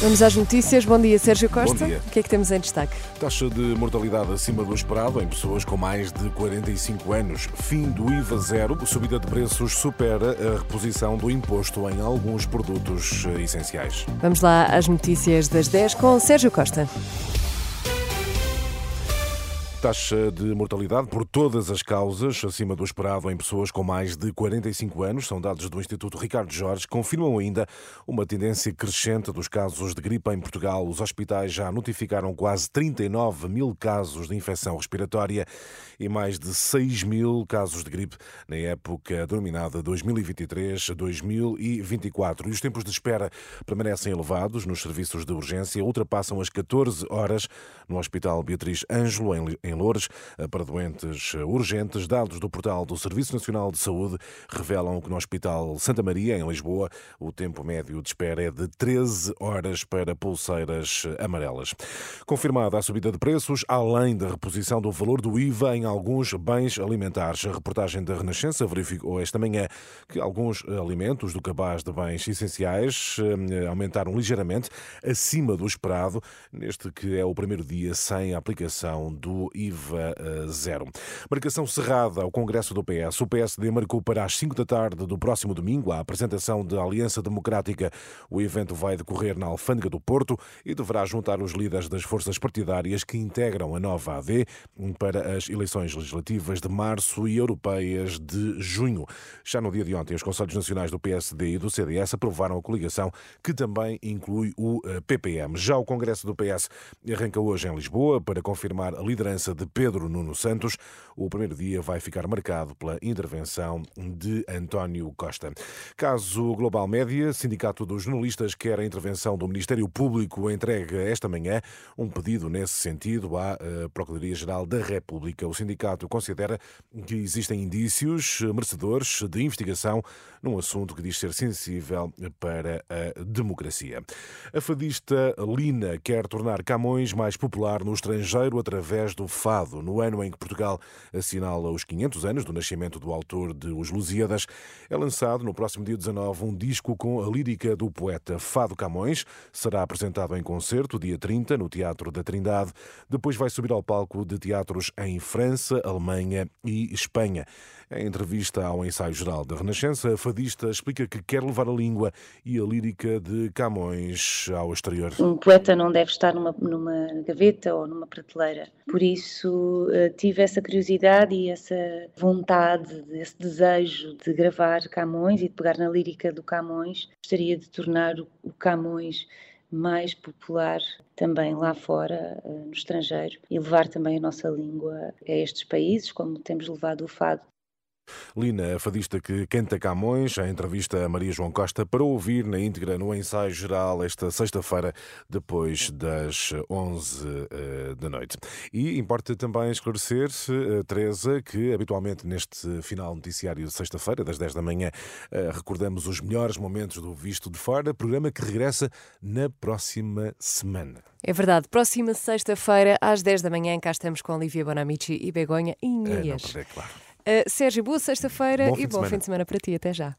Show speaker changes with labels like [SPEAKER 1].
[SPEAKER 1] Vamos às notícias. Bom dia, Sérgio Costa.
[SPEAKER 2] Bom dia.
[SPEAKER 1] O que é que temos em destaque?
[SPEAKER 2] Taxa de mortalidade acima do esperado em pessoas com mais de 45 anos. Fim do IVA zero. Subida de preços supera a reposição do imposto em alguns produtos eh, essenciais.
[SPEAKER 1] Vamos lá às notícias das 10 com Sérgio Costa.
[SPEAKER 2] Taxa de mortalidade por todas as causas acima do esperado em pessoas com mais de 45 anos, são dados do Instituto Ricardo Jorge, confirmam ainda uma tendência crescente dos casos de gripe em Portugal. Os hospitais já notificaram quase 39 mil casos de infecção respiratória e mais de 6 mil casos de gripe na época denominada 2023-2024. E os tempos de espera permanecem elevados nos serviços de urgência, ultrapassam as 14 horas no Hospital Beatriz Ângelo, em em Loures para doentes urgentes. Dados do portal do Serviço Nacional de Saúde revelam que no Hospital Santa Maria, em Lisboa, o tempo médio de espera é de 13 horas para pulseiras amarelas. Confirmada a subida de preços, além da reposição do valor do IVA em alguns bens alimentares. A reportagem da Renascença verificou esta manhã que alguns alimentos do cabaz de bens essenciais eh, aumentaram ligeiramente acima do esperado, neste que é o primeiro dia sem a aplicação do IVA eh, zero. Marcação cerrada ao Congresso do PS. O PSD marcou para as 5 da tarde do próximo domingo a apresentação da Aliança Democrática. O evento vai decorrer na Alfândega do Porto e deverá juntar os líderes das forças partidárias que integram a nova AD para as eleições legislativas de março e europeias de junho. Já no dia de ontem, os Conselhos Nacionais do PSD e do CDS aprovaram a coligação que também inclui o eh, PPM. Já o Congresso do PS arranca hoje em Lisboa para confirmar a liderança de Pedro Nuno Santos. O primeiro dia vai ficar marcado pela intervenção de António Costa. Caso Global Média, Sindicato dos Jornalistas quer a intervenção do Ministério Público entrega esta manhã um pedido nesse sentido à eh, Procuradoria-Geral da República. O sindicato considera que existem indícios merecedores de investigação num assunto que diz ser sensível para a democracia. A fadista Lina quer tornar Camões mais popular no estrangeiro através do fado. No ano em que Portugal assinala os 500 anos do nascimento do autor de Os Lusíadas, é lançado no próximo dia 19 um disco com a lírica do poeta Fado Camões. Será apresentado em concerto dia 30 no Teatro da Trindade. Depois vai subir ao palco de teatros em França, Alemanha e Espanha. Em entrevista ao ensaio geral da Renascença, a fadista explica que quer levar a língua e a lírica de Camões ao exterior.
[SPEAKER 3] Um poeta não deve estar numa, numa gaveta ou numa prateleira. Por isso eh, tive essa curiosidade e essa vontade, esse desejo de gravar Camões e de pegar na lírica do Camões. Gostaria de tornar o Camões mais popular também lá fora, eh, no estrangeiro, e levar também a nossa língua a estes países, como temos levado o fado
[SPEAKER 2] Lina, a fadista que canta Camões, a entrevista a Maria João Costa para ouvir na íntegra no ensaio geral esta sexta-feira, depois das 11 eh, da noite. E importa também esclarecer, eh, Teresa, que habitualmente neste final noticiário de sexta-feira, das 10 da manhã, eh, recordamos os melhores momentos do Visto de Fora, programa que regressa na próxima semana.
[SPEAKER 1] É verdade, próxima sexta-feira, às 10 da manhã, cá estamos com Olivia Bonamici e Begonha
[SPEAKER 2] É, não
[SPEAKER 1] Inês.
[SPEAKER 2] perder, claro.
[SPEAKER 1] Uh, Sérgio, boa sexta-feira e bom fim de semana para ti. Até já.